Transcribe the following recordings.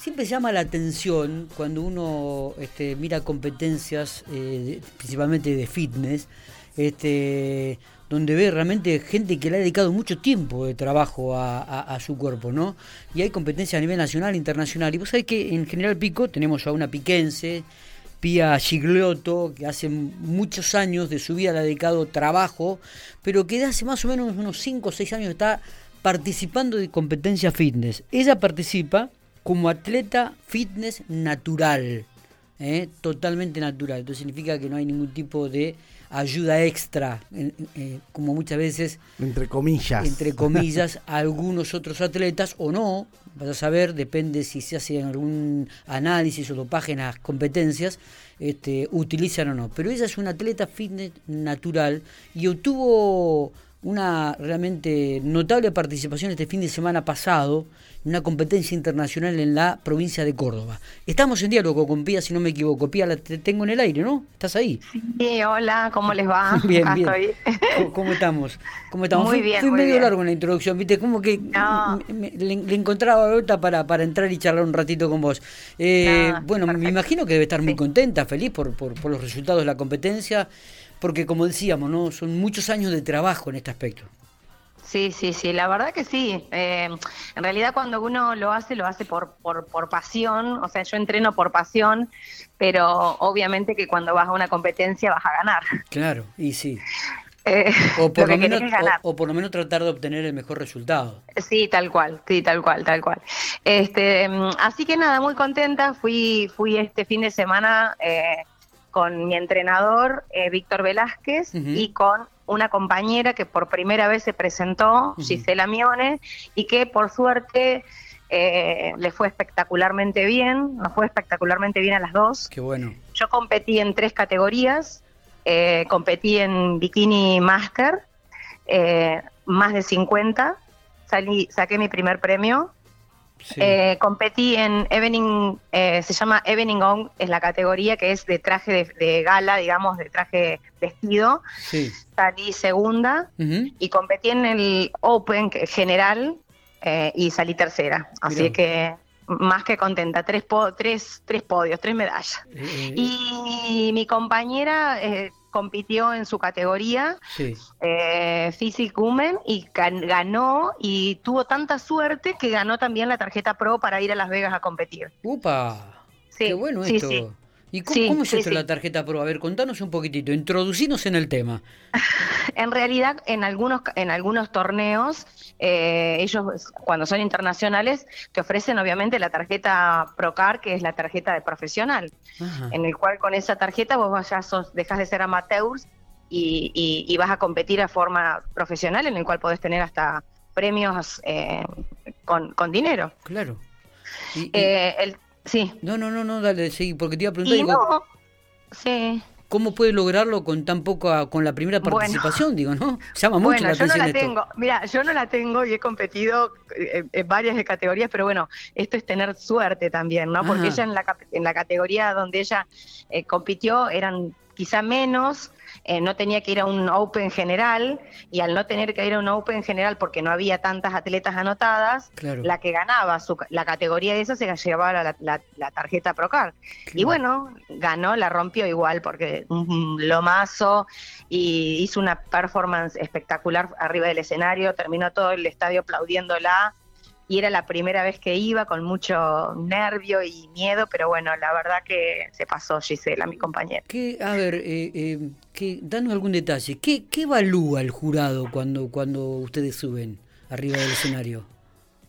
siempre llama la atención cuando uno este, mira competencias, eh, principalmente de fitness, este, donde ve realmente gente que le ha dedicado mucho tiempo de trabajo a, su cuerpo, ¿no? Y hay competencias a nivel nacional e internacional. Y vos sabés que en General Pico tenemos a una piquense, Pia Gigliotto, que hace muchos años de su vida le ha dedicado trabajo, pero que de hace más o menos unos 5 o 6 años está participando de competencia fitness. Ella participa como atleta fitness natural, ¿eh? totalmente natural. Esto significa que no hay ningún tipo de ayuda extra, eh, como muchas veces... Entre comillas. Entre comillas, algunos otros atletas, o no, vas a saber, depende si se hace algún análisis o dopaje en las competencias, este, utilizan o no. Pero ella es una atleta fitness natural y obtuvo una realmente notable participación este fin de semana pasado una competencia internacional en la provincia de Córdoba. Estamos en diálogo con Pía, si no me equivoco. Pía, la te tengo en el aire, ¿no? ¿Estás ahí? Sí, hola, ¿cómo les va? bien, bien. ¿Cómo, estamos? ¿Cómo estamos? Muy bien, Fui medio largo en la introducción, ¿viste? Como que le, encontraba ahorita para, para entrar y charlar un ratito con vos. Eh, bueno, me imagino que debe estar muy contenta, feliz por, por, por los resultados de la competencia porque como decíamos, ¿no? Son muchos años de trabajo en este aspecto. Sí, sí, sí, la verdad que sí. Eh, en realidad cuando uno lo hace, lo hace por, por, por, pasión, o sea, yo entreno por pasión, pero obviamente que cuando vas a una competencia vas a ganar. Claro, y sí. Eh, o, por lo menos, o, por lo menos tratar de obtener el mejor resultado. Sí, tal cual, sí, tal cual, tal cual. Este, mm, así que nada, muy contenta. Fui, fui este fin de semana eh, con mi entrenador, eh, Víctor Velázquez, y con una compañera que por primera vez se presentó, Gisela Mione, y que por suerte eh, le fue espectacularmente bien, nos fue espectacularmente bien a las dos. Qué bueno. Yo competí en tres categorías, eh, competí en bikini master, más de 50, salí, saqué mi primer premio, eh, competí en Evening, eh, se llama Evening On, es la categoría que es de traje de, gala, digamos, de traje vestido. Salí segunda y competí en el Open general eh, y salí tercera. Así que más que contenta, tres, tres, tres podios, tres medallas. y mi compañera compitió en su categoría, sí. eh, Physic Women, y ganó y tuvo tanta suerte que ganó también la tarjeta Pro para ir a Las Vegas a competir. ¡Upa! Qué bueno esto. ¿Y cómo, es esto la tarjeta Pro? A ver, contanos un poquitito, introducinos en el tema. en realidad, en algunos, en algunos torneos, eh, ellos cuando son internacionales te ofrecen obviamente la tarjeta Procar, que es la tarjeta de profesional, en el cual con esa tarjeta vos ya sos, dejas de ser amateurs y, vas a competir a forma profesional, en el cual podés tener hasta premios eh, con, dinero. Claro. Eh, el Sí. No, no, no, no, dale, sí, porque te iba a preguntar. sí. ¿Cómo puede lograrlo con tan poco, con la primera participación, digo, no? Llama mucho la atención yo no la tengo, mira, yo no la tengo y he competido eh, en varias de categorías, pero bueno, esto es tener suerte también, ¿no? Porque ella en la, en la categoría donde ella eh, compitió eran quizá menos, eh, no tenía que ir a un Open general y al no tener que ir a un Open general porque no había tantas atletas anotadas, la que ganaba la categoría de eso se llevaba la, la, tarjeta Procar. Y bueno, ganó, la rompió igual porque un lomazo y hizo una performance espectacular arriba del escenario, terminó todo el estadio aplaudiéndola y era la primera vez que iba con mucho nervio y miedo, pero bueno, la verdad que se pasó Gisela, mi compañera. ¿Qué, a ver, eh, eh, que, danos algún detalle. ¿Qué, ¿Qué evalúa el jurado cuando, cuando ustedes suben arriba del escenario?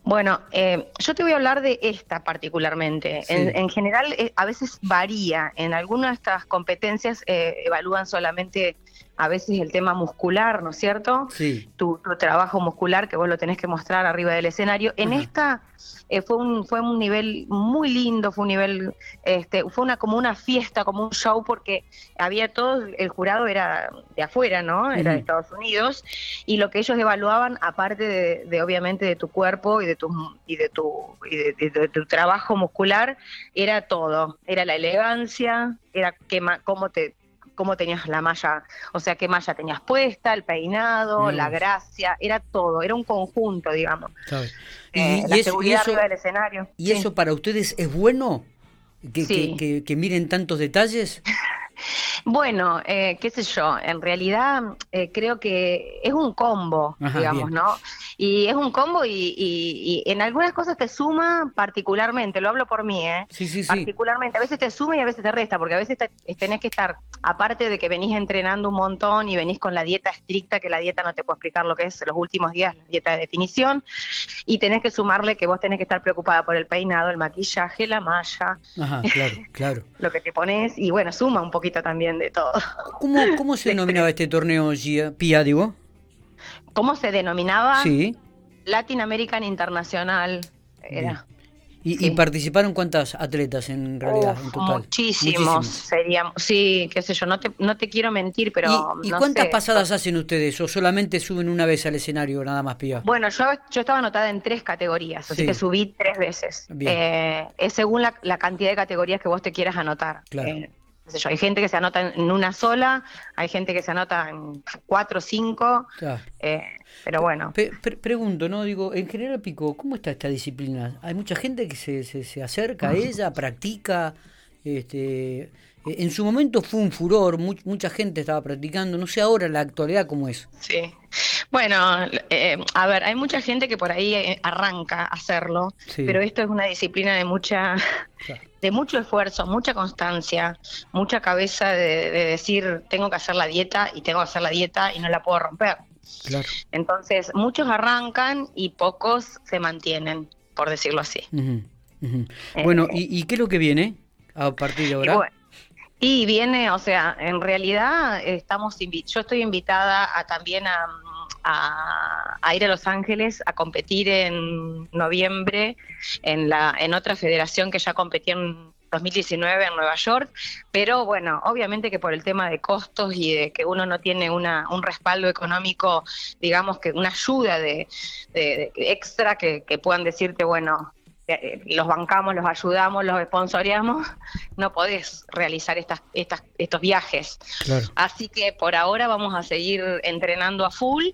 Bueno, eh, yo te voy a hablar de esta particularmente. En, general, eh, a veces varía. En algunas de estas competencias eh, evalúan solamente a veces el tema muscular, ¿no es cierto? Sí. Tu, trabajo muscular que vos lo tenés que mostrar arriba del escenario. En esta eh, fue un fue un nivel muy lindo, fue un nivel, este, fue una como una fiesta, como un show, porque había todo, el jurado era de afuera, ¿no? Era de Estados Unidos, y lo que ellos evaluaban, aparte de, obviamente de tu cuerpo y de tu y de tu y de, tu trabajo muscular, era todo, era la elegancia, era que, cómo te cómo tenías la malla, o sea, qué malla tenías puesta, el peinado, la gracia, era todo, era un conjunto, digamos. Eh, la seguridad arriba del escenario. ¿Y eso para ustedes es bueno? ¿Que, que miren tantos detalles? Bueno, eh, qué sé yo, en realidad eh, creo que es un combo, digamos, ¿no? Y es un combo y, en algunas cosas te suma particularmente, lo hablo por mí, ¿eh? Sí, sí, sí. Particularmente, a veces te suma y a veces te resta, porque a veces tenés que estar, aparte de que venís entrenando un montón y venís con la dieta estricta, que la dieta no te puedo explicar lo que es los últimos días, la dieta de definición, y tenés que sumarle que vos tenés que estar preocupada por el peinado, el maquillaje, la malla, Ajá, claro, claro. lo que te pones, y bueno, suma un poquito también de todo. ¿Cómo, cómo se denominaba este torneo, Pia, digo? ¿Cómo se denominaba? Sí. Latin American Internacional era. ¿Y, participaron cuántas atletas en realidad, en total? Muchísimos, seríamos. Sí, qué sé yo, no te, no te quiero mentir, pero. ¿Y, cuántas pasadas hacen ustedes? ¿O solamente suben una vez al escenario, nada más, Pia? Bueno, yo, yo estaba anotada en tres categorías, así que subí tres veces. Eh, es según la, la, cantidad de categorías que vos te quieras anotar. Claro. Eh, hay gente que se anota en una sola, hay gente que se anota en cuatro o cinco, eh, pero bueno. pregunto, ¿no? Digo, en general, Pico, ¿cómo está esta disciplina? ¿Hay mucha gente que se, se, acerca a ella, practica? Este, en su momento fue un furor, mucha gente estaba practicando, no sé ahora la actualidad cómo es. Sí. Bueno, eh, a ver, hay mucha gente que por ahí eh, arranca a hacerlo, pero esto es una disciplina de mucha, de mucho esfuerzo, mucha constancia, mucha cabeza de, decir tengo que hacer la dieta y tengo que hacer la dieta y no la puedo romper. Claro. Entonces, muchos arrancan y pocos se mantienen, por decirlo así. bueno, eh, ¿y, qué es lo que viene a partir de ahora? Y, viene, o sea, en realidad estamos yo estoy invitada a también a a, ir a Los Ángeles a competir en noviembre en, la, en otra federación que ya competía en 2019 en Nueva York, pero bueno, obviamente que por el tema de costos y de que uno no tiene una, un respaldo económico, digamos que una ayuda de, extra que, que puedan decirte, bueno, los bancamos, los ayudamos, los sponsoreamos, no podés realizar estas, estas, estos viajes. Así que por ahora vamos a seguir entrenando a full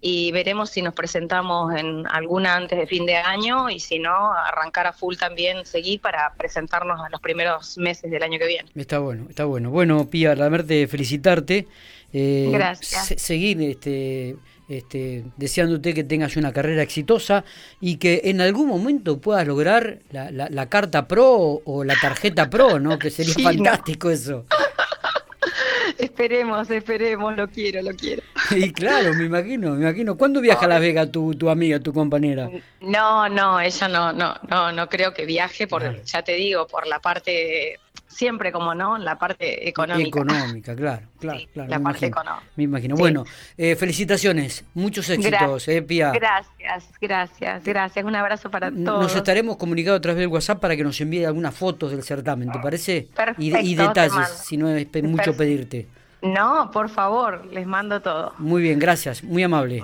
y veremos si nos presentamos en alguna antes de fin de año y si no, arrancar a full también, seguir para presentarnos en los primeros meses del año que viene. Está bueno, está bueno. Bueno, Pía, de felicitarte. Eh, Gracias. seguir este este, deseándote que tengas una carrera exitosa y que en algún momento puedas lograr la, la, carta pro o la tarjeta pro, ¿no? Que sería fantástico eso. esperemos, esperemos, lo quiero, lo quiero. Y claro, me imagino, me imagino. ¿Cuándo viaja a Las Vegas tu, tu amiga, tu compañera? No, no, ella no, no, no, no creo que viaje por, ya te digo, por la parte siempre como no, la parte económica. Económica, claro, claro, claro. La parte económica. Me imagino. Bueno, eh, felicitaciones, muchos éxitos, eh, Pia. Gracias, gracias, gracias. Un abrazo para todos. Nos estaremos comunicando a través del WhatsApp para que nos envíe algunas fotos del certamen, ¿te parece? Perfecto, y, detalles, si no es mucho pedirte. No, por favor, les mando todo. Muy bien, gracias, muy amable.